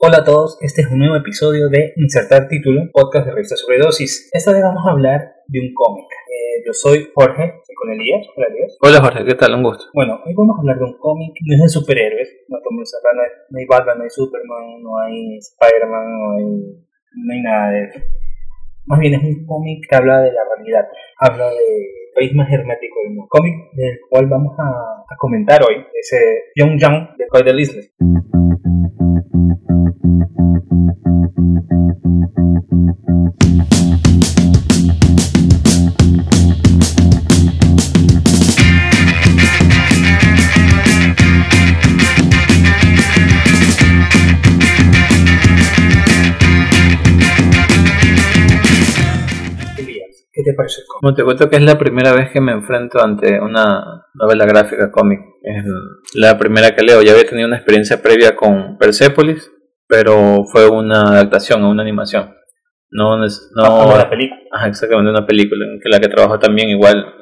Hola a todos, este es un nuevo episodio de Insertar Título, podcast de revista Sobredosis. Esta vez vamos a hablar de un cómic. Eh, yo soy Jorge, estoy con Elías. Hola Elías. Hola Jorge, ¿qué tal? Un gusto. Bueno, hoy vamos a hablar de un cómic, no es de superhéroes, no, no, hay, no hay Batman, no hay Superman, no hay Spider-Man, no hay, no hay nada de eso. Más bien es un cómic que habla de la realidad, habla de país más hermético del mundo. Cómic del cual vamos a, a comentar hoy es eh, Young Young de Coy Isles. Bueno, te cuento que es la primera vez que me enfrento ante una novela gráfica cómic. Es la primera que leo. Ya había tenido una experiencia previa con Persepolis, pero fue una adaptación a una animación. No, es- no, Ah, como la película. Ajá, exactamente, una película en que la que trabajó también igual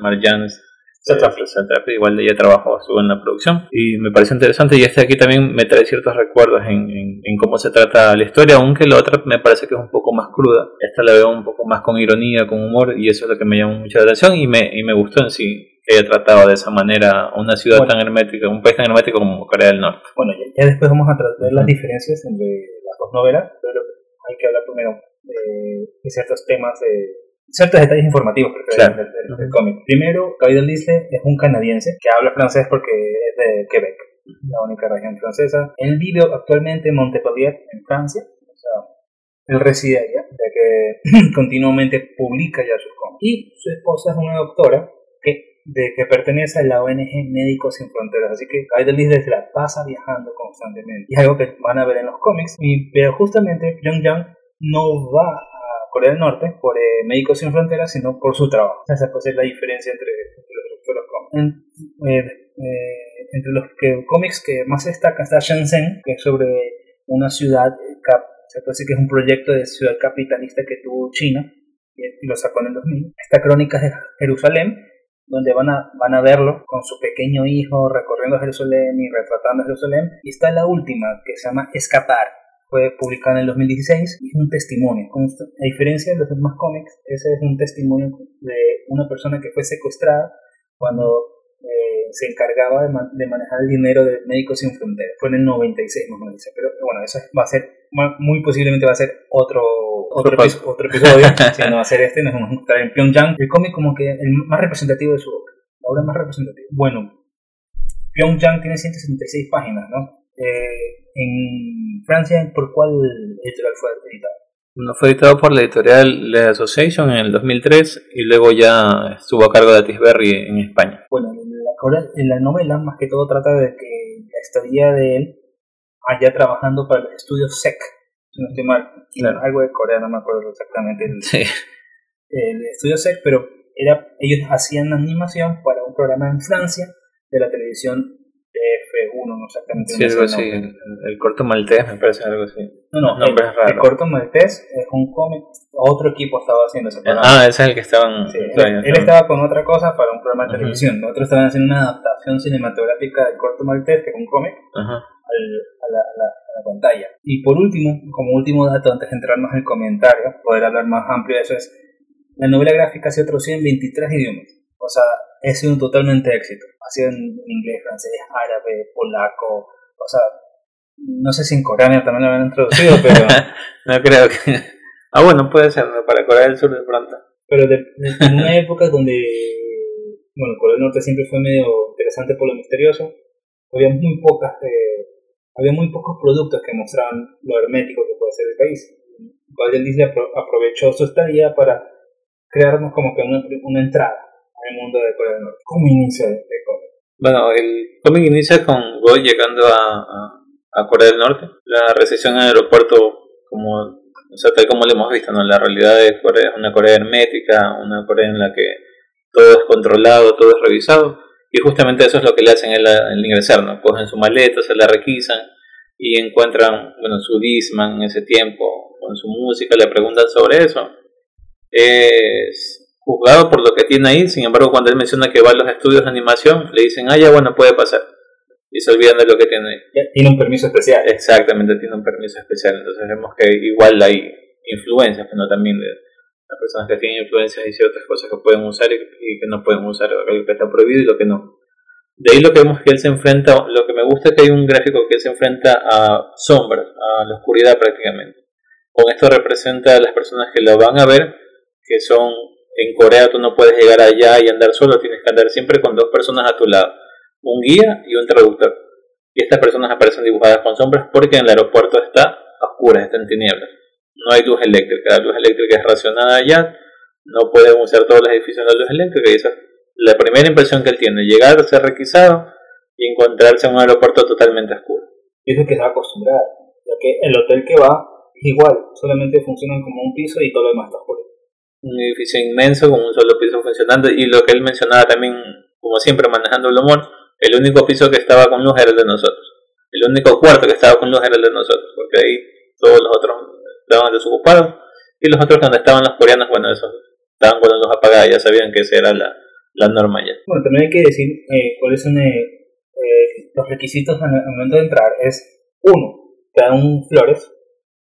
Marjan Satrap, igual ella trabajó, estuvo en la producción y me pareció interesante y este aquí también me trae ciertos recuerdos en, en, en cómo se trata la historia, aunque la otra me parece que es un poco más cruda, esta la veo un poco más con ironía, con humor y eso es lo que me llamó mucha atención y me, y me gustó en sí que haya tratado de esa manera una ciudad Bueno. tan hermética, un país tan hermético como Corea del Norte. Bueno, ya, ya después vamos a tra- ver las diferencias entre las dos novelas, pero hay que hablar primero eh, de ciertos temas, de ciertos detalles informativos Claro. del, del- del cómic. Primero, Gabriel Disney es un canadiense que habla francés porque es de Quebec, la única región francesa. Él vive actualmente en Montpellier, en Francia. O sea, él reside allá, ya que continuamente publica ya sus cómics. Y su esposa es una doctora que, de, que pertenece a la ONG Médicos Sin Fronteras. Así que Idol se la pasa viajando constantemente. Y es algo que van a ver en los cómics. Y, pero justamente Young Young no va Corea del Norte por eh, Médicos Sin Fronteras, sino por su trabajo. Esa es la diferencia entre, entre los, los eh, eh, entre los que, cómics que más destaca está Shenzhen, que es sobre una ciudad, cap, se puede decir que es un proyecto de ciudad capitalista que tuvo China y, lo sacó en el 2000. Está Crónicas de Jerusalén, donde van a, van a verlo con su pequeño hijo recorriendo Jerusalén y retratando Jerusalén. Y está la última, que se llama Escapar. Fue publicada en el 2016 y es un testimonio. A diferencia de los demás cómics, ese es un testimonio de una persona que fue secuestrada cuando eh, se encargaba de, man- de manejar el dinero de Médicos Sin Fronteras. Fue en el 96, más o menos. Pero bueno, eso va a ser, muy posiblemente va a ser otro, otro, Otro epi- otro episodio. si no va a ser este, nos vamos a encontrar en Pyongyang. El cómic como que el más representativo de su obra. La obra más representativa. Bueno, Pyongyang tiene 176 páginas, ¿no? Eh, en Francia, ¿por cuál editorial fue editado? Bueno, fue editado por la editorial The Association en el 2003 y luego ya estuvo a cargo de Atisberry en España. Bueno, en la, la novela más que todo trata de que la estadía de él allá trabajando para los estudios SEC, si no estoy mal, Claro. algo de Corea, no me acuerdo exactamente el, Sí. el estudio SEC, pero era, ellos hacían animación para un programa en Francia de la televisión F1, no exactamente Sí, algo así. El, el corto maltés me parece algo así. No, no, el, pero es raro. el corto maltés es un cómic, otro equipo estaba haciendo ese programa. Ah, ese es el que estaban. Sí, él, él estaba con otra cosa para un programa de Ujú. televisión. Nosotros estaban haciendo una adaptación cinematográfica del corto maltés, que es un cómic, Ajá. al- a, la, a la- a la pantalla. Y por último, como último dato, antes de entrarnos en el comentario, poder hablar más amplio de eso, es la novela gráfica sido traducida en 23 idiomas. O sea, ha sido un totalmente éxito. Ha sido en inglés, francés, árabe, polaco. O sea, no sé si en coreano también lo habrán traducido, pero, No creo que. Ah, bueno, puede ser, para Corea del Sur de pronto. pero de, de- en una época donde, bueno, Corea del Norte siempre fue medio interesante por lo misterioso, había muy pocas, eh, había muy pocos productos que mostraban lo hermético que puede ser el país. Apro- aprovechó su estadía para crearnos como que una, una entrada al mundo de Corea del Norte. ¿Cómo inicia este cómic? Bueno, el cómic inicia con Go llegando a, a, a Corea del Norte. La recepción en el aeropuerto, como, o sea, tal como lo hemos visto, ¿no? La realidad de Corea es una Corea hermética, una Corea en la que todo es controlado, todo es revisado. Y justamente eso es lo que le hacen al, al ingresar, ¿no? Cogen su maleta, se la requisan y encuentran, bueno, su Disman en ese tiempo, con su música, le preguntan sobre eso. Es juzgado por lo que tiene ahí, sin embargo, cuando él menciona que va a los estudios de animación, le dicen, ah, ya, bueno, puede pasar. y se olvidan de lo que tiene. Tiene un permiso especial. Exactamente, tiene un permiso especial. Entonces vemos que igual hay influencias, pero también de las personas que tienen influencias y ciertas cosas que pueden usar y, que no pueden usar, lo que está prohibido y lo que no. De ahí lo que vemos que él se enfrenta, lo que me gusta es que hay un gráfico que él se enfrenta a sombras, a la oscuridad prácticamente. Con esto representa a las personas que lo van a ver, que son en Corea tú no puedes llegar allá y andar solo, tienes que andar siempre con dos personas a tu lado, un guía y un traductor. Y estas personas aparecen dibujadas con sombras porque en el aeropuerto está a oscuras, está en tinieblas. No hay luz eléctrica, la luz eléctrica es racionada allá, no pueden usar todos los edificios de luz eléctrica y esa es la primera impresión que él tiene, llegar, ser requisado y encontrarse en un aeropuerto totalmente oscuro. Es que se va acostumbrar, ya que el hotel que va es igual, solamente funcionan como un piso y todo lo demás está oscuro un edificio inmenso con un solo piso funcionando y lo que él mencionaba también, como siempre manejando el humor, el único piso que estaba con luz era el de nosotros, el único cuarto que estaba con luz era el de nosotros, porque ahí todos los otros estaban desocupados y los otros donde estaban los coreanos, bueno, esos estaban con la luz apagada, ya sabían que esa era la, la norma ya. Bueno, también hay que decir eh, cuáles son eh, eh, los requisitos al momento de entrar, es uno, te dan flores,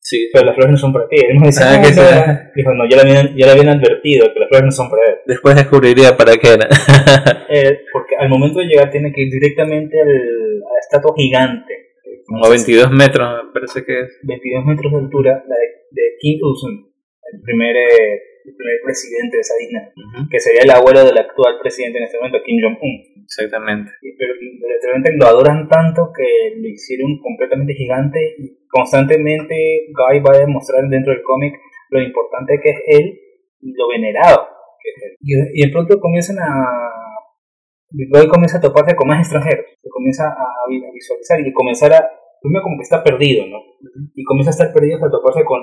Sí. Pero las flores no son para ti. Él me dice, ah, que Dijo, no, ya le, habían, ya le habían advertido que las flores no son para él. Después descubriría para qué era. eh, porque al momento de llegar tiene que ir directamente al, a la estatua gigante. Como 22 metros, me parece que es. 22 metros de altura, la de, de Kim Il-sung, el primer, eh, el primer presidente de esa isla, que sería el abuelo del actual presidente en este momento, Kim Jong-un. Exactamente. Pero literalmente lo adoran tanto que lo hicieron completamente gigante y constantemente Guy va a demostrar dentro del cómic lo importante que es él y lo venerado que es él. Y, y de pronto comienzan a... Guy comienza a toparse con más extranjeros, se comienza a visualizar y comenzar a... Primero como que está perdido, ¿no? Y comienza a estar perdido hasta toparse con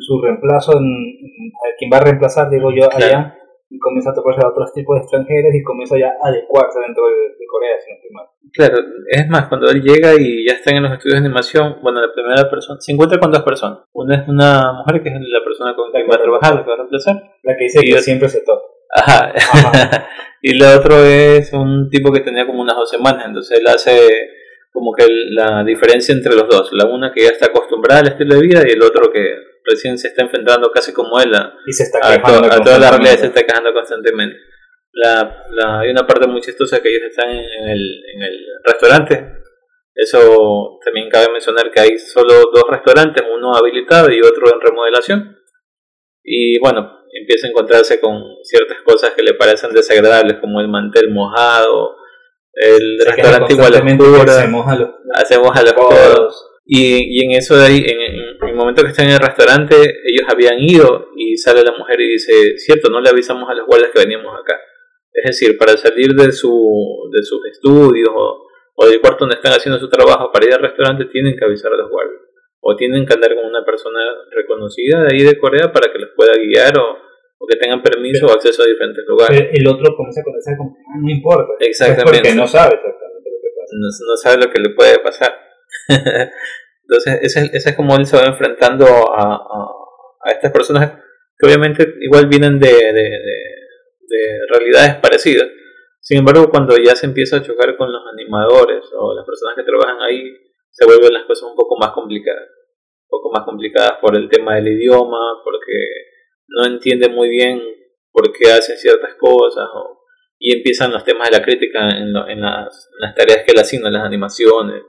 su reemplazo, en, a quien va a reemplazar, digo yo, allá, y comienza a tocarse a otros tipos de extranjeros y comienza ya a adecuarse dentro de, Corea, si no estoy mal. Claro, es más, cuando él llega y ya están en los estudios de animación, bueno, la primera persona, se encuentra con dos personas. Una es una mujer que es la persona con la que va a trabajar, la que va a reemplazar. La que dice que siempre se toca. Ajá. y la otro es un tipo que tenía como unas dos semanas, entonces él hace como que la diferencia entre los dos. La una que ya está acostumbrada al estilo de vida y el otro que recién se está enfrentando casi como él a, y se está a, toda la realidad se está quejando constantemente. La, la, hay una parte muy chistosa que ellos están en el, en el restaurante. Eso también cabe mencionar que hay solo dos restaurantes, uno habilitado y otro en remodelación. Y bueno, empieza a encontrarse con ciertas cosas que le parecen desagradables, como el mantel mojado, el restaurante igual oscuro, hacemos a los codos y, y en eso de ahí, en, el momento que están en el restaurante, ellos habían ido y sale la mujer y dice, cierto, no le avisamos a los guardias que veníamos acá. Es decir, para salir de, su, de sus estudios o, o del cuarto donde están haciendo su trabajo para ir al restaurante, tienen que avisar a los guardias. O tienen que andar con una persona reconocida de ahí de Corea para que los pueda guiar o, o que tengan permiso o acceso a diferentes lugares. El otro comienza a conocer como, ah, no importa. Exactamente. Porque no sabe exactamente lo que pasa. No, no sabe lo que le puede pasar. Entonces, ese, ese, es como él se va enfrentando a, estas personas que obviamente igual vienen de, de, de, realidades parecidas. Sin embargo, cuando ya se empieza a chocar con los animadores o las personas que trabajan ahí, se vuelven las cosas un poco más complicadas. Un poco más complicadas por el tema del idioma, porque no entiende muy bien por qué hacen ciertas cosas, y empiezan los temas de la crítica en, en, las, en las tareas que le asignan, las animaciones,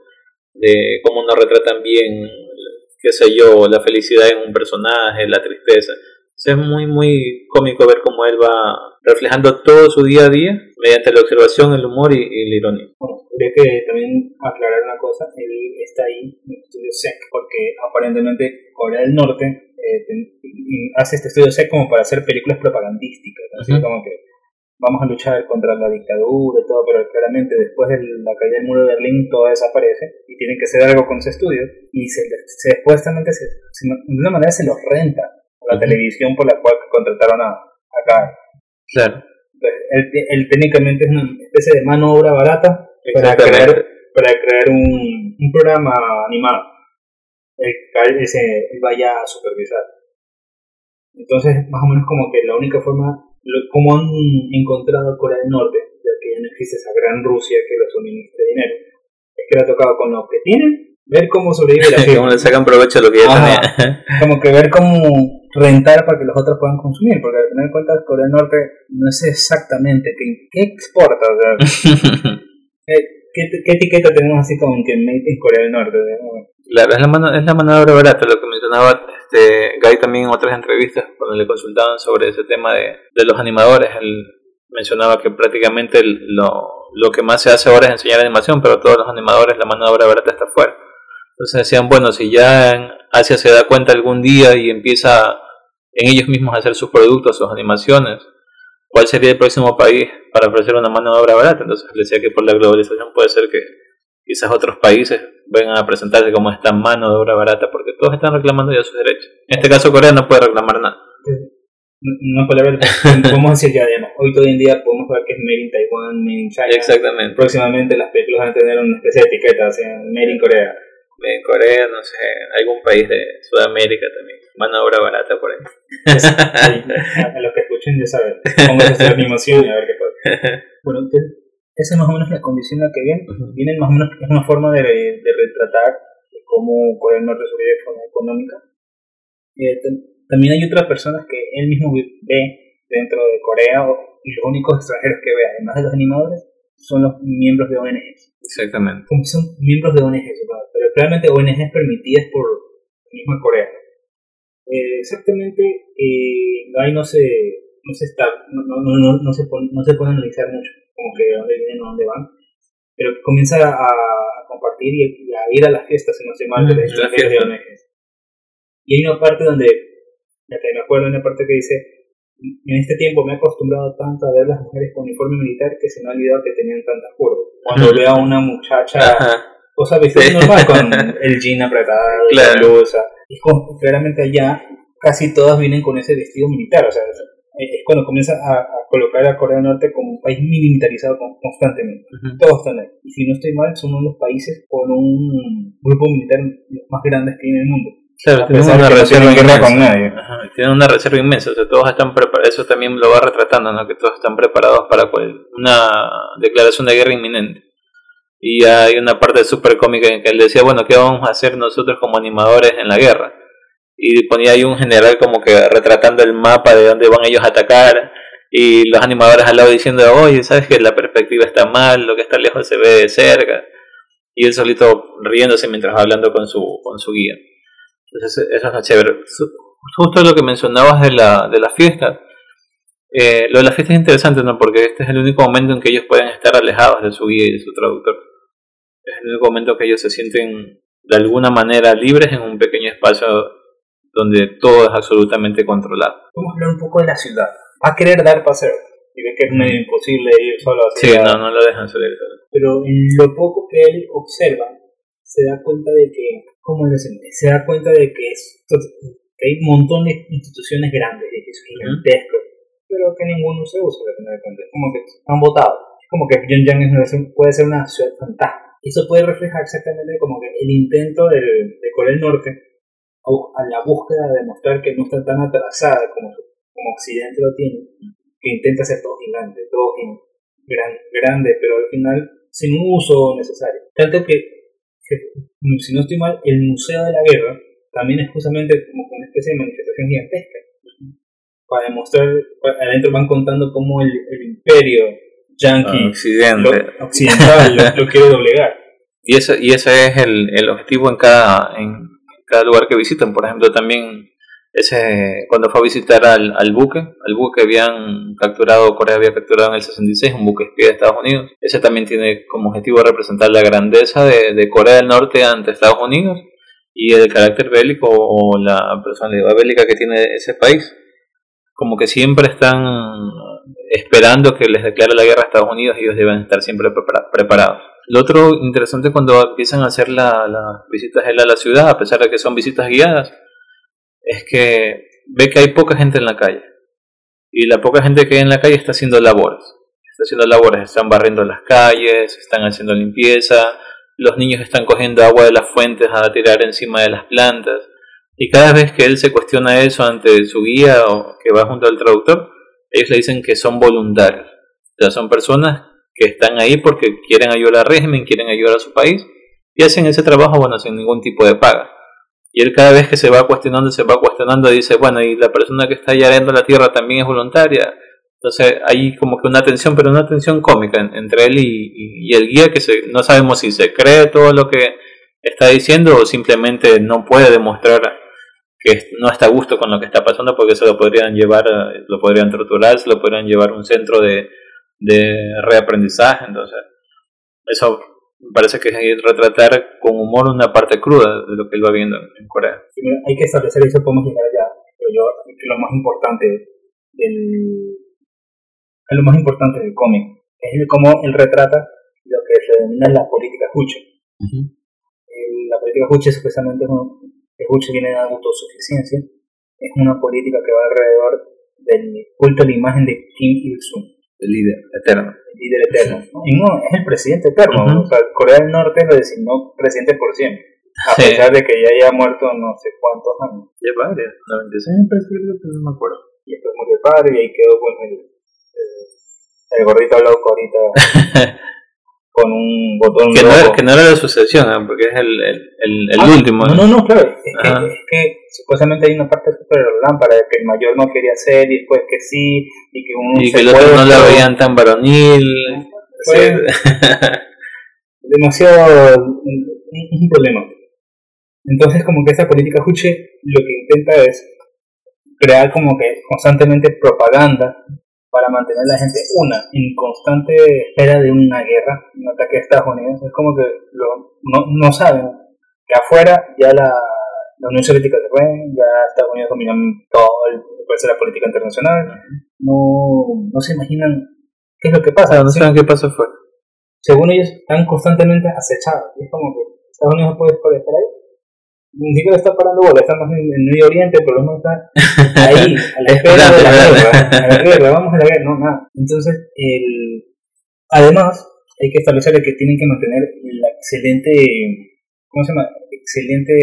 de cómo nos retratan bien, qué sé yo, la felicidad en un personaje, la tristeza. es muy, muy cómico ver cómo él va reflejando todo su día a día mediante la observación, el humor y, la ironía. Bueno, habría que también aclarar una cosa, él está ahí en el estudio SEC porque aparentemente Corea del Norte eh, hace este estudio SEC como para hacer películas propagandísticas, así como que vamos a luchar contra la dictadura y todo, pero claramente después de la caída del muro de Berlín todo desaparece y tienen que hacer algo con ese estudio y se, se supuestamente se, de una manera se los renta a la televisión por la cual contrataron a, a Claro. Él, técnicamente es una especie de mano obra barata para crear, para crear un, un programa animado. El que ese, él vaya a supervisar. Entonces, más o menos como que la única forma cómo han encontrado Corea del Norte, ya que ya no existe esa gran Rusia que les suministra dinero, es que le ha tocado con lo que tienen, ver cómo sobrevive la Cómo le sacan provecho a lo que ya Ajá. tenía. como que ver cómo rentar para que los otros puedan consumir, porque al final de cuentas Corea del Norte no sé exactamente qué, qué exporta, o sea, eh, ¿qué, qué etiqueta tenemos así como que made in Corea del Norte. ¿no? Claro, es la, mano, es la mano de obra barata, lo que mencionaba este, Guy también en otras entrevistas, cuando le consultaban sobre ese tema de, de los animadores. Él mencionaba que prácticamente lo, lo que más se hace ahora es enseñar animación, pero todos los animadores, la mano de obra barata está afuera. Entonces decían, bueno, si ya en Asia se da cuenta algún día y empieza en ellos mismos a hacer sus productos, sus animaciones, ¿cuál sería el próximo país para ofrecer una mano de obra barata? Entonces decía que por la globalización puede ser que quizás otros países vengan a presentarse como esta mano de obra barata porque todos están reclamando ya sus derechos. En este caso Corea no puede reclamar nada. No palabra, podemos decir ya, digamos, hoy todo en día podemos ver que es made in Taiwan, made in China. Exactamente. Próximamente las películas van a tener una especie de etiqueta, o sea, made in Corea. En Corea, no sé, algún país de Sudamérica también. Mano de obra barata por ahí. Ahí, a, los que escuchen ya saben, pónganse a hacer animación y a ver qué pasa. Bueno, entonces, esa es más o menos la condición en la que vienen. Vienen más o menos, es una forma de, de retratar cómo Corea del Norte sobrevive de forma económica. Eh, tam- también hay otras personas que él mismo ve dentro de Corea o- y los únicos extranjeros que ve, además de los animadores, son los miembros de ONGs. Exactamente. Como son miembros de ONGs, pero realmente ONGs permitidas por la misma Corea. Eh, exactamente, eh, ahí no se, no se está, no, no, no, no se pone, no se puede analizar mucho, como que de dónde vienen, dónde van, pero comienza a, a compartir y, y a ir a las fiestas, si no estoy mal, de Mm, las las fiestas de. ONGs. Y hay una parte donde, ya que me acuerdo, hay una parte que dice, en este tiempo me he acostumbrado tanto a ver las mujeres con uniforme militar que se me ha olvidado que tenían tantas curvas. Cuando veo a una muchacha Ajá. o sea, vestido Sí. normal con el jean apretado, Claro. la blusa. Es como, claramente allá casi todas vienen con ese vestido militar. O sea, es es cuando comienza a, a colocar a Corea del Norte como un país militarizado con- constantemente. Todos están ahí. Y si no estoy mal, son uno de los países con un grupo militar más grande que hay en el mundo. Claro, tienen una no reserva inmensa. con nadie. Ajá, tienen una reserva inmensa, o sea, todos están preparados, eso también lo va retratando, ¿no? que todos están preparados para cual- una declaración de guerra inminente. Y hay una parte súper cómica en que él decía, bueno, ¿qué vamos a hacer nosotros como animadores en la guerra? Y ponía ahí un general como que retratando el mapa de dónde van ellos a atacar, y los animadores al lado diciendo, oye, sabes que la perspectiva está mal, lo que está lejos se ve de cerca, y él solito riéndose mientras va hablando con su, con su guía. Entonces eso es chévere. Justo lo que mencionabas de la, de la fiesta. Eh, lo de la fiesta es interesante, ¿no? Porque este es el único momento en que ellos pueden estar alejados de su guía y de su traductor. Es el único momento que ellos se sienten de alguna manera libres en un pequeño espacio donde todo es absolutamente controlado. Vamos a hablar un poco de la ciudad. Va a querer dar paseo. Y ve que es medio imposible ir solo así. Sí, a- no, no lo dejan salir. pero en lo poco que él observa, se da cuenta de que, ¿cómo es decir? Se da cuenta de que, es, que hay un montón de instituciones grandes, de que es gigantesco, pero que ninguno se usa, de. Es como que han votado. Es como que Pyongyang puede ser una ciudad fantástica. Eso puede reflejar exactamente como que el intento del, de Corea del Norte a, la búsqueda de demostrar que no está tan atrasada como, como Occidente lo tiene, que intenta hacer todo gigante, todo gigante gran, grande, pero al final sin un uso necesario. Tanto que, que, si no estoy mal, el Museo de la Guerra también es justamente como una especie de manifestación gigantesca. Para demostrar, adentro van contando cómo el, el imperio Occidente. lo- occidental lo, lo quiere doblegar. Y ese, y ese es el, el objetivo en cada, en cada lugar que visitan. Por ejemplo, también ese cuando fue a visitar al, al buque, al buque habían capturado, Corea había capturado en el 66, un buque espía de Estados Unidos. Ese también tiene como objetivo representar la grandeza de, de Corea del Norte ante Estados Unidos y el carácter bélico o la personalidad bélica que tiene ese país. Como que siempre están esperando que les declare la guerra a Estados Unidos y ellos deben estar siempre prepara- preparados. Lo otro interesante cuando empiezan a hacer la- las visitas él a la ciudad, a pesar de que son visitas guiadas, es que ve que hay poca gente en la calle. Y la poca gente que hay en la calle está haciendo labores. Está haciendo labores, están barriendo las calles, están haciendo limpieza, los niños están cogiendo agua de las fuentes a tirar encima de las plantas. Y cada vez que él se cuestiona eso ante su guía o que va junto al traductor, ellos le dicen que son voluntarios. O sea, son personas que están ahí porque quieren ayudar al régimen, quieren ayudar a su país y hacen ese trabajo, bueno, sin ningún tipo de paga. Y él cada vez que se va cuestionando, se va cuestionando, dice, bueno, y la persona que está allá arando la tierra también es voluntaria. Entonces hay como que una tensión, pero una tensión cómica entre él y, el guía que se, no sabemos si se cree todo lo que está diciendo o simplemente no puede demostrar que no está a gusto con lo que está pasando porque se lo podrían llevar, lo podrían torturar, se lo podrían llevar a un centro de, de reaprendizaje. Entonces, eso me parece que es retratar con humor una parte cruda de lo que él va viendo en Corea. hay que establecer eso, podemos llegar allá, pero yo que lo más importante del, lo más importante del cómic, es cómo él retrata lo que se denomina la política Juche. La política Juche supuestamente es un, Juche viene de autosuficiencia, es una política que va alrededor del culto a la imagen de Kim Il-sung el líder eterno. El líder eterno. Y no, es el presidente eterno. O sea, Corea del Norte lo designó presidente por siempre. A pesar de que ya haya muerto no sé cuántos años. Ya varios, 96 pero no me acuerdo. Y después murió el padre y ahí quedó con el, el, el gordito loco ahorita. con un botón que, no era, que no era la sucesión, ¿eh? porque es el, el, el, ah, último. No, no, no, claro. Es que, es que, supuestamente hay una parte super lámpara de que el mayor no quería ser y después que sí, y que uno y que el otro no la veían tan varonil. Fue demasiado un, problema. Entonces, como que esa política Juche lo que intenta es crear como que constantemente propaganda para mantener a la gente, una, en constante espera de una guerra, un ataque de Estados Unidos. Es como que no, no saben que afuera ya la, la Unión Soviética se fue, ya Estados Unidos dominó todo el la política internacional, no, no se imaginan qué es lo que pasa. No saben qué pasa afuera. Según ellos, están constantemente acechados. es como que Estados Unidos puede estar ahí ni siquiera está parando bola, estamos en el Medio Oriente, el problema está ahí, a la espera de la guerra, a la guerra, vamos a la guerra, no, nada. Entonces, el, además, hay que establecer que tienen que mantener la excelente, ¿cómo se llama? Excelente,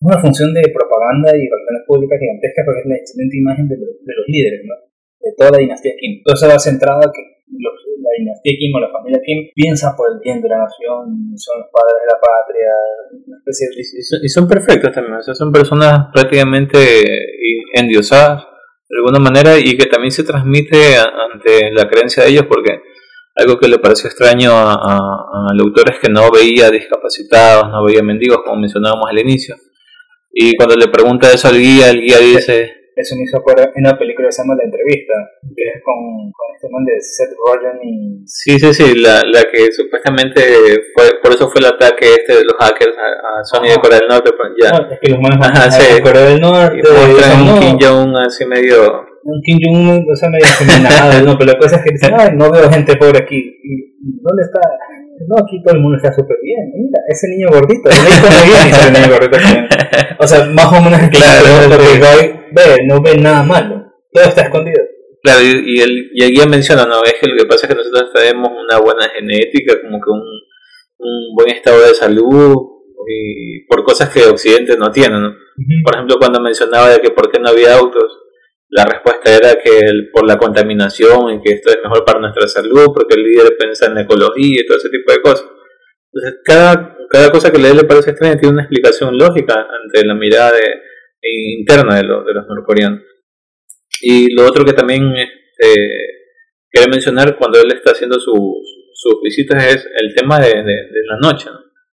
una función de propaganda y relaciones públicas gigantesca porque es la excelente imagen de, de los líderes, ¿no? De toda la dinastía Kim. Entonces va centrado a que los la dinastía Kim o la familia Kim piensa por el bien de la nación, son los padres de la patria, y, son perfectos también, o sea, son personas prácticamente endiosadas de alguna manera y que también se transmite ante la creencia de ellos porque algo que le pareció extraño al autor es que no veía discapacitados, no veía mendigos como mencionábamos al inicio. Y cuando le pregunta eso al guía, el guía dice eso me hizo acuerdo en una película que se llama La Entrevista, que es con, con este man de Seth Rogen y... Sí, sí, sí, la, la que supuestamente fue, por eso fue el ataque este de los hackers a, Sony de Corea del Norte, pues, ya. No, es que los manes Ajá, sí. de Corea del Norte... Y muestran un Kim Jong-un así medio... Un Kim Jong-un, o sea, medio nada, no, pero la cosa es que dicen, ay, no veo gente pobre aquí. ¿Y dónde está? No, aquí todo el mundo está súper bien. Mira, ese niño gordito. El niño gordito O sea, más o menos claro, lo que ve, no ve nada malo. Todo está escondido. Claro, y, el, y el guía menciona, ¿no? Es que lo que pasa es que nosotros tenemos una buena genética, como que un, un buen estado de salud, y por cosas que Occidente no tiene, ¿no? Por ejemplo, cuando mencionaba de que por qué no había autos, la respuesta era que por la contaminación y que esto es mejor para nuestra salud, porque el líder piensa en ecología y todo ese tipo de cosas. Entonces, cada, cada cosa que le parece extraña tiene una explicación lógica ante la mirada de, interna de, de los norcoreanos. Y lo otro que también este, quiere mencionar cuando él está haciendo sus, sus visitas es el tema de, la noche.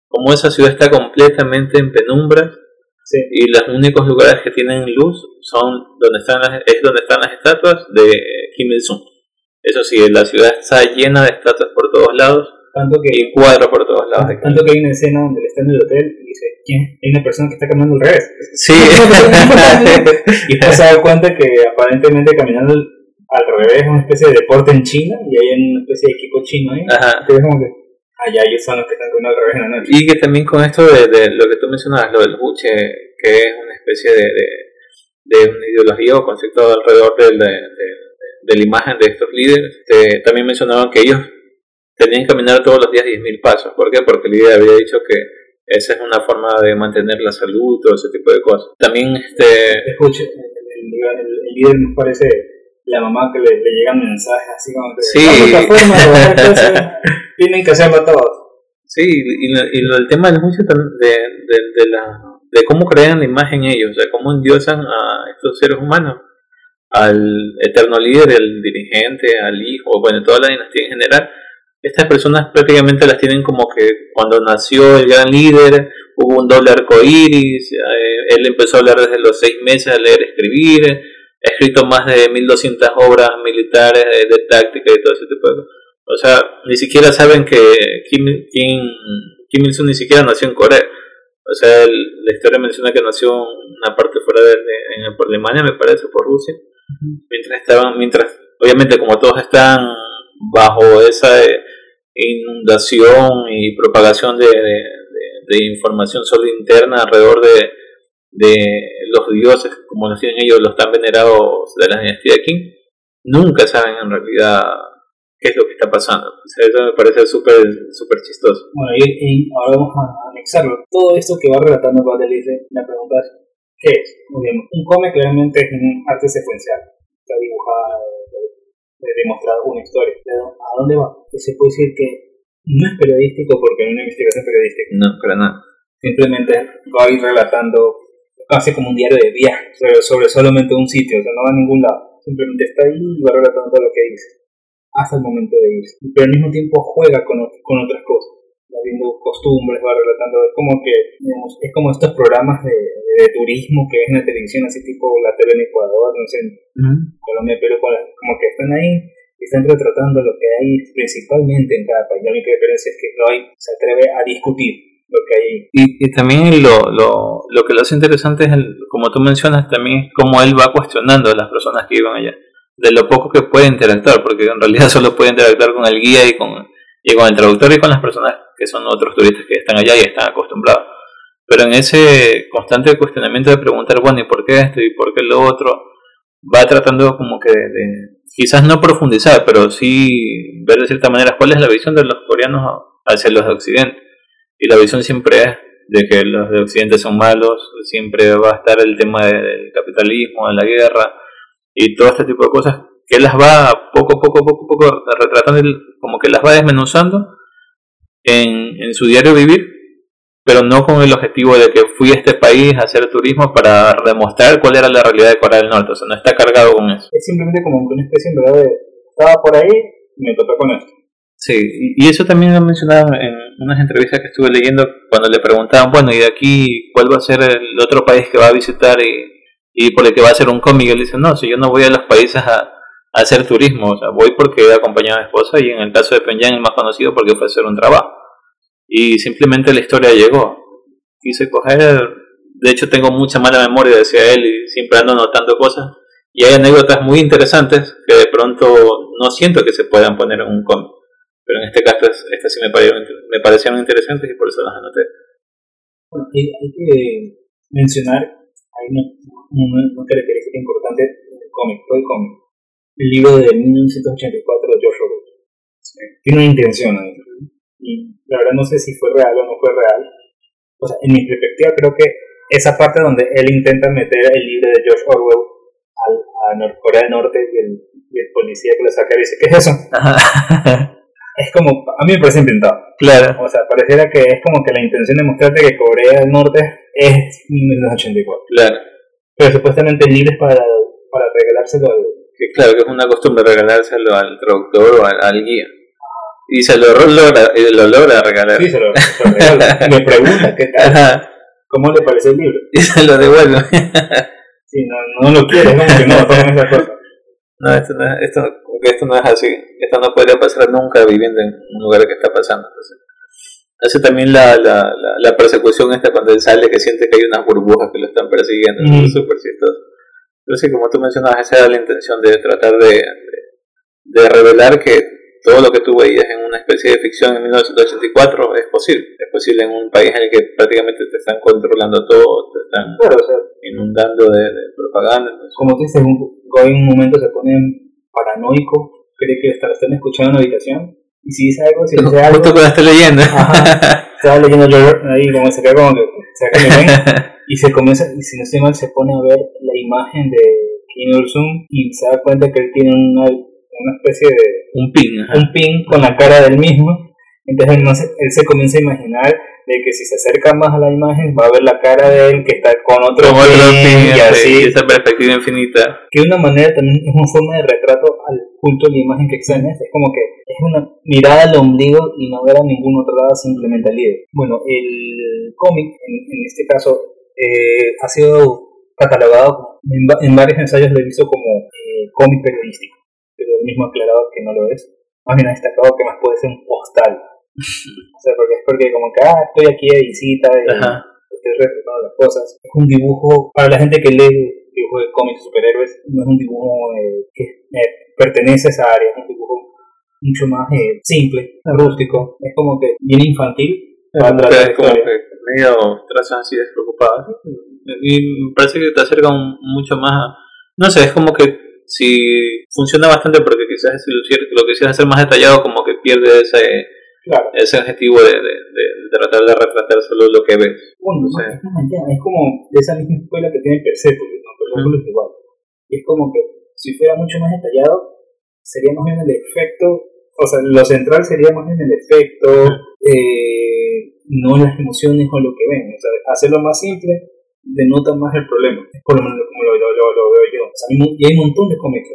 Como esa ciudad está completamente en penumbra y los únicos lugares que tienen luz son donde están las, es donde están las estatuas de Kim Il-sung. Eso sí, la ciudad está llena de estatuas por todos lados tanto que, y cuadros por todos lados. Tanto que hay una escena donde está en el hotel y dice, ¿quién? Hay una persona que está caminando al revés. Sí. y después se da cuenta que aparentemente caminando al revés es una especie de deporte en China y hay una especie de equipo chino ahí. Ajá. Entonces como que allá ellos son los que están caminando al revés en la noche. Y que también con esto de, de lo que tú mencionabas, lo del buche, que es una especie de, de, de una ideología o concepto alrededor de, de, la imagen de estos líderes, también mencionaban que ellos tenían que caminar todos los días 10.000 pasos. ¿Por qué? Porque el líder había dicho que esa es una forma de mantener la salud, todo ese tipo de cosas. También, este... Escuche, el, líder nos parece la mamá que le, le llegan mensajes así como que... Sí. Forma, tienen que hacerlo todos. Sí, y, el tema del juicio de, de, de, la, de cómo crean la imagen ellos, o sea, cómo endiosan a estos seres humanos, al eterno líder, al dirigente, al hijo, bueno, toda la dinastía en general. Estas personas prácticamente las tienen como que cuando nació el gran líder hubo un doble arco iris, eh, él empezó a hablar desde los seis meses a leer, escribir, escrito más de 1200 obras militares de, de táctica y todo ese tipo de cosas o sea, ni siquiera saben que Kim, Kim, Kim Il-sung ni siquiera nació en Corea. O sea, la historia menciona que nació en una parte fuera de, en, por Alemania, me parece, por Rusia. Mientras estaban, mientras, obviamente, como todos están bajo esa eh, inundación y propagación de, de, información solo interna alrededor de, de los dioses, como lo tienen ellos, los tan venerados de la dinastía Kim, nunca saben en realidad qué es lo que está pasando. O sea, eso me parece súper super chistoso. Bueno, y, ahora vamos a anexarlo. Todo esto que va relatando dice, la pregunta es, ¿qué es? un cómic claramente es un arte secuencial. Está dibujado, demostrado una historia. Pero, ¿a dónde va? Se puede decir que no es periodístico porque no es una investigación periodística. No, para nada. Simplemente va a ir relatando casi como un diario de viaje sobre, sobre solamente un sitio, o sea, no va a ningún lado. Simplemente está ahí y va relatando lo que dice hasta el momento de irse. Pero al mismo tiempo juega con, con otras cosas. Va viendo costumbres, va relatando, es como que, es como estos programas de, de, turismo que es en la televisión, así tipo la tele en Ecuador, no sé, en Colombia, pero como que están ahí y están retratando lo que hay principalmente en cada país. La única diferencia es que no hay, se atreve a discutir lo que hay. Y, también lo, lo, lo que lo hace interesante es, el, como tú mencionas, también es cómo él va cuestionando a las personas que iban allá de lo poco que puede interactuar, porque en realidad solo puede interactuar con el guía y con, y con el traductor y con las personas que son otros turistas que están allá y están acostumbrados. Pero en ese constante cuestionamiento de preguntar, bueno, ¿y por qué esto y por qué lo otro? Va tratando como que de, quizás no profundizar, pero sí ver de cierta manera cuál es la visión de los coreanos hacia los de Occidente. Y la visión siempre es de que los de Occidente son malos, siempre va a estar el tema del capitalismo, de la guerra, y todo este tipo de cosas que él las va poco, poco, poco, poco retratando, como que las va desmenuzando en, en su diario vivir, pero no con el objetivo de que fui a este país a hacer turismo para demostrar cuál era la realidad de Corea del Norte, o sea, no está cargado con eso. Es simplemente como una especie de, estaba por ahí y me topé con esto. Sí, y eso también lo mencionaban en unas entrevistas que estuve leyendo cuando le preguntaban, bueno, ¿y de aquí cuál va a ser el otro país que va a visitar y y por el que va a hacer un cómic. Él dice, no, si yo no voy a los países a, hacer turismo, o sea, voy porque he acompañado a mi esposa y en el caso de Penyan el más conocido porque fue a hacer un trabajo. Y simplemente la historia llegó. Quise coger, de hecho tengo mucha mala memoria, decía él, y siempre ando notando cosas. Y hay anécdotas muy interesantes que de pronto no siento que se puedan poner en un cómic. Pero en este caso, estas sí me parecieron, me parecieron interesantes y por eso las anoté. Bueno, hay que mencionar hay una, una, característica importante del cómic, el cómic. El libro de 1984 de George Orwell. Tiene una intención ahí. Y la verdad no sé si fue real o no fue real. O sea, en mi perspectiva creo que esa parte donde él intenta meter el libro de George Orwell al, a Corea del Norte y el, y el policía que lo saca y dice, ¿qué es eso? es como, a mí me parece inventado. Claro. O sea, pareciera que es como que la intención de mostrarte que Corea del Norte es 1984. Claro. Pero supuestamente libres para, para regalárselo al... Que claro, que es una costumbre regalárselo al traductor o al, guía. Y se lo logra, lo logra regalar. Sí, se lo, regala. me pregunta qué tal. ¿Cómo le parece el libro? Y se lo devuelve. sí, no, no lo quiere, no, que no, esa cosa. No, esto no, esto, esto no es así. Esto no podría pasar nunca viviendo en un lugar que está pasando. hace también la, la, la, persecución esta cuando él sale que siente que hay unas burbujas que lo están persiguiendo. Mm. Es súper chistoso. Pero sí, como tú mencionabas, esa era la intención de tratar de, de, revelar que todo lo que tú veías en una especie de ficción en 1984 es posible. Es posible en un país en el que prácticamente te están controlando todo, te están inundando de, propaganda. Como dices, en un momento se pone paranoico, cree que están escuchando en la habitación, y si dice algo, si dice algo... Justo cuando está leyendo. estaba leyendo yo ahí, como se queda como que, se que y se comienza, y si no estoy mal, se pone a ver la imagen de Kim Il-sung, y se da cuenta que él tiene una, una especie de... Un pin. Un pin con la cara del mismo, Entonces él se comienza a imaginar de que si se acerca más a la imagen va a ver la cara de él que está con otro, fin, y así. esa perspectiva infinita. Que de una manera también es una forma de retrato al punto de la imagen que examinas. Es como que es una mirada al ombligo y no ver a ningún otro lado, simplemente al líder. Bueno, el cómic, en, este caso, eh, ha sido catalogado en, varios ensayos lo he visto como eh, cómic periodístico, pero el mismo aclarado que no lo es. Más bien ha destacado que más puede ser un postal. o sea, porque es porque como que, ah, estoy aquí de visita y estoy retratando las cosas. Es un dibujo, para la gente que lee dibujo de cómics superhéroes, no es un dibujo eh, que eh, pertenece a esa área, es un dibujo mucho más simple, rústico, es como que bien infantil. Para es como que medio trazas así despreocupadas. Y me parece que te acerca mucho más a... No sé, es como que si funciona bastante porque quizás si lo, lo quisieras hacer más detallado como que pierde ese, ese objetivo de, de, de, tratar de retratar solo lo que ves. Bueno, es, como de esa misma escuela que tiene Persepolis, ¿no? Persepolis es igual. Es como que si fuera mucho más detallado, sería más bien el efecto, o sea, lo central sería más bien el efecto, eh, no las emociones o lo que ven. O sea, hacerlo más simple denota más el problema. Es por lo menos como lo, lo, lo, veo yo. O sea, y hay un montón de cómics.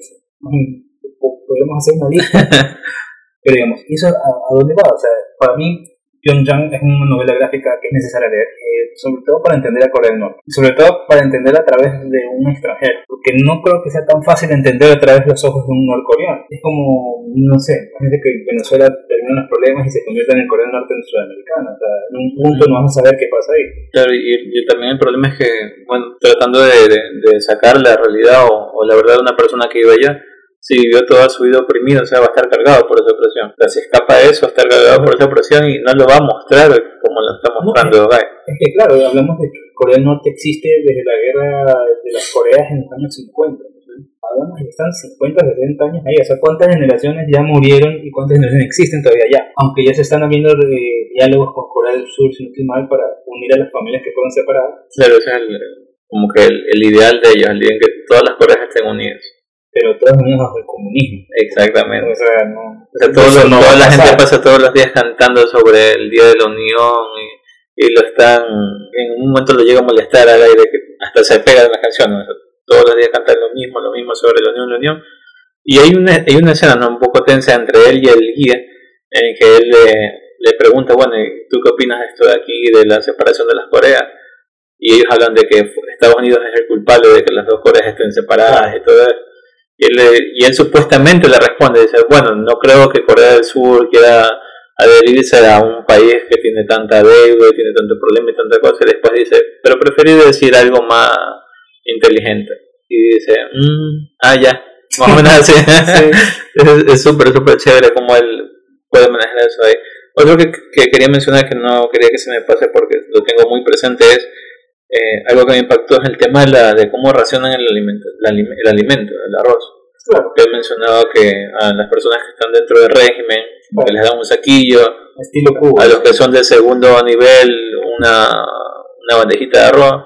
Podemos hacer una lista. pero digamos, ¿eso a, a, dónde va? O sea, para mí, Pyongyang es una novela gráfica que es necesaria leer, eh, sobre todo para entender a Corea del Norte, sobre todo para entender a través de un extranjero, porque no creo que sea tan fácil entender a través de los ojos de un norcoreano. Es como, no sé, gente que Venezuela termina los problemas y se convierte en el Corea del Norte en Sudamericana, o sea, en un punto no vamos a saber qué pasa ahí. Claro, y, también el problema es que, bueno, tratando de, de, sacar la realidad o, o la verdad de una persona que vive allá, si vivió toda su vida oprimido, o sea, va a estar cargado por esa opresión. O sea, si escapa de eso, estar cargado por esa opresión y no lo va a mostrar como lo está mostrando es, es, que, claro, hablamos de que Corea del Norte existe desde la guerra de las Coreas en los años 50. Hablamos de que están 50, 70 años ahí. O sea, ¿cuántas generaciones ya murieron y cuántas generaciones existen todavía ya? Aunque ya se están habiendo eh, diálogos con Corea del Sur, si no estoy mal, para unir a las familias que fueron separadas. Claro, ese es el, como que el, el ideal de ellos, el día en que todas las Coreas estén unidas pero todos unidos bajo el comunismo. Exactamente. O sea, no, o sea, toda la gente pasa todos los días cantando sobre el Día de la Unión y, y, lo están, en un momento lo llega a molestar al aire que hasta se pegan las canciones. Todos los días cantan lo mismo, lo mismo sobre la Unión, la Unión. Y hay una, hay una escena ¿no? un poco tensa entre él y el guía en que él le, le pregunta, bueno, ¿tú qué opinas de esto de aquí, de la separación de las Coreas? Y ellos hablan de que Estados Unidos es el culpable de que las dos Coreas estén separadas y todo eso. Y él, y él supuestamente le responde, dice, bueno, no creo que Corea del Sur quiera adherirse a un país que tiene tanta deuda, tiene tanto problema y tanta cosa, y después dice, pero preferí decir algo más inteligente. Y dice, mmm, ah, ya, más o menos así. es súper, súper chévere como él puede manejar eso ahí. Otro que, que quería mencionar que no quería que se me pase porque lo tengo muy presente es eh, algo que me impactó es el tema de, la, de cómo racionan el alimento, el, alimento, el arroz. Claro. he mencionado que a las personas que están dentro del régimen les dan un saquillo, a los que son del segundo nivel una, una bandejita de arroz,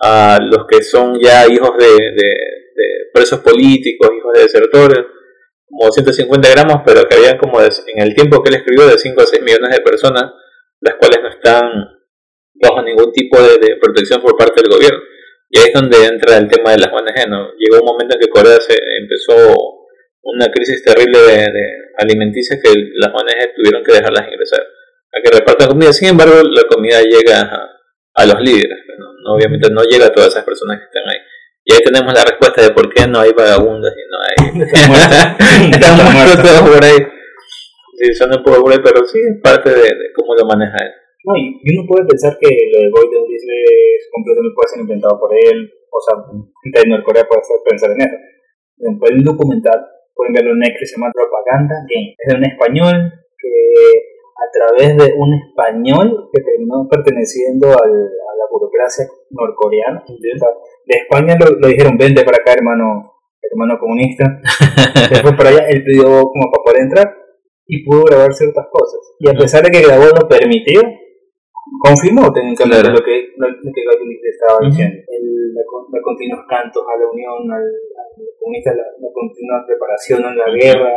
a los que son ya hijos de, de, presos políticos, hijos de desertores, como 150 gramos, pero que habían como en el tiempo que él escribió de 5 a 6 millones de personas, las cuales no están bajo ningún tipo de, protección por parte del gobierno. Y ahí es donde entra el tema de las ONG. ¿no? Llegó un momento en que Corea se empezó una crisis terrible de, alimenticia que las ONG tuvieron que dejarlas ingresar a que repartan comida. Sin embargo, la comida llega a, los líderes. ¿no? Obviamente no llega a todas esas personas que están ahí. Y ahí tenemos la respuesta de por qué no hay vagabundos y no hay... Están muertos todos por ahí. Sí, son un poco por ahí, pero sí es parte de, de cómo lo maneja él. No, y uno puede pensar que lo de Golden Disney es completamente puede ser inventado por él, o sea, gente de Norcorea puede pensar en eso. Pueden documentar, pueden verlo en Netflix, se llama Propaganda Game. Es de un español que a través de un español que terminó perteneciendo al, a la burocracia norcoreana. De España lo, dijeron, vente para acá, hermano, hermano comunista. Después para allá, él pidió como para poder entrar y pudo grabar ciertas cosas. Y a pesar de que grabó lo permitido, confirmó técnicamente lo que, lo, que estaba diciendo. El, los continuos cantos a la unión, al, al comunista, la, continua preparación en la guerra,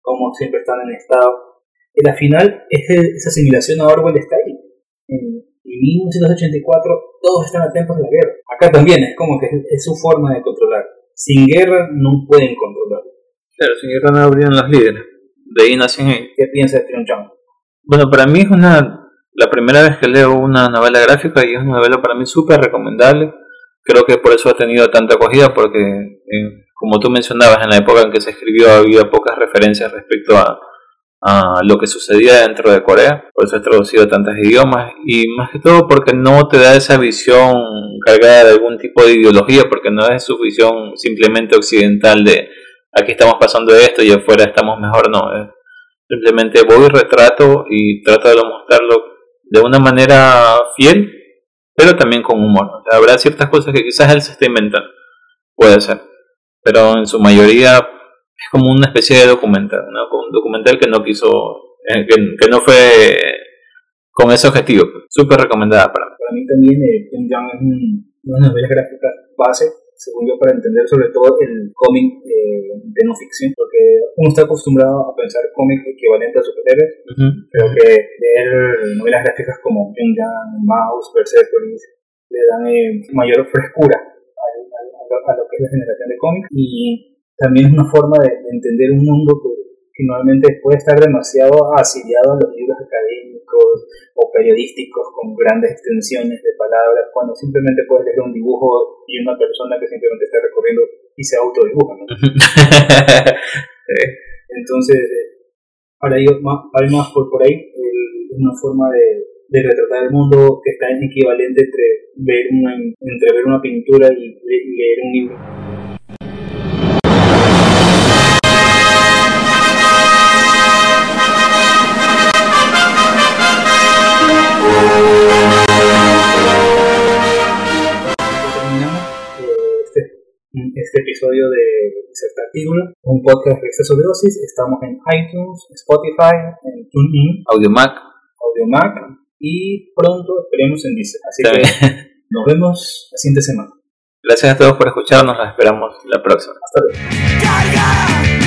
como siempre están en estado. Y al final esa asimilación a Orwell está ahí. En, 1984 todos están atentos a la guerra. Acá también es como que es, su forma de controlar. Sin guerra no pueden controlar. Claro, sin guerra no habrían los líderes. De ahí nacen. ¿Qué piensa de Tion Chang? Bueno, para mí es una la primera vez que leo una novela gráfica y es una novela para mí súper recomendable. Creo que por eso ha tenido tanta acogida porque, eh, como tú mencionabas, en la época en que se escribió había pocas referencias respecto a, lo que sucedía dentro de Corea, por eso ha traducido tantos idiomas y más que todo porque no te da esa visión cargada de algún tipo de ideología, porque no es su visión simplemente occidental de aquí estamos pasando esto y afuera estamos mejor, no, simplemente voy, retrato y trato de mostrarlo de una manera fiel, pero también con humor. habrá ciertas cosas que quizás él se está inventando, puede ser, pero en su mayoría es como una especie de documental, un documental que no quiso, eh, que, no fue con ese objetivo. Súper recomendada para mí. Para mí también eh, es una novela gráfica base según yo, para entender sobre todo el cómic eh, de no ficción, porque uno está acostumbrado a pensar cómic equivalente a superhéroes, pero que leer novelas gráficas como Gun, Mouse, Persepolis, le dan eh, mayor frescura a, lo que es la generación de cómics y también es una forma de, entender un mundo que, que normalmente puede estar demasiado asiliado a los libros académicos o periodísticos con grandes extensiones de palabras, cuando simplemente puedes leer un dibujo y una persona que simplemente está recorriendo y se autodibuja. ¿no? Entonces, ahora hay más, por, por ahí, una forma de, de, retratar el mundo que está en equivalente entre ver una, entre ver una pintura y leer un libro. Este episodio de Insertartículo, un podcast de exceso de dosis. Estamos en iTunes, Spotify, en TuneIn, AudioMac, AudioMac y pronto esperemos en Deezer. Así que nos vemos la siguiente semana. Gracias a todos por escucharnos, nos esperamos la próxima. Hasta luego.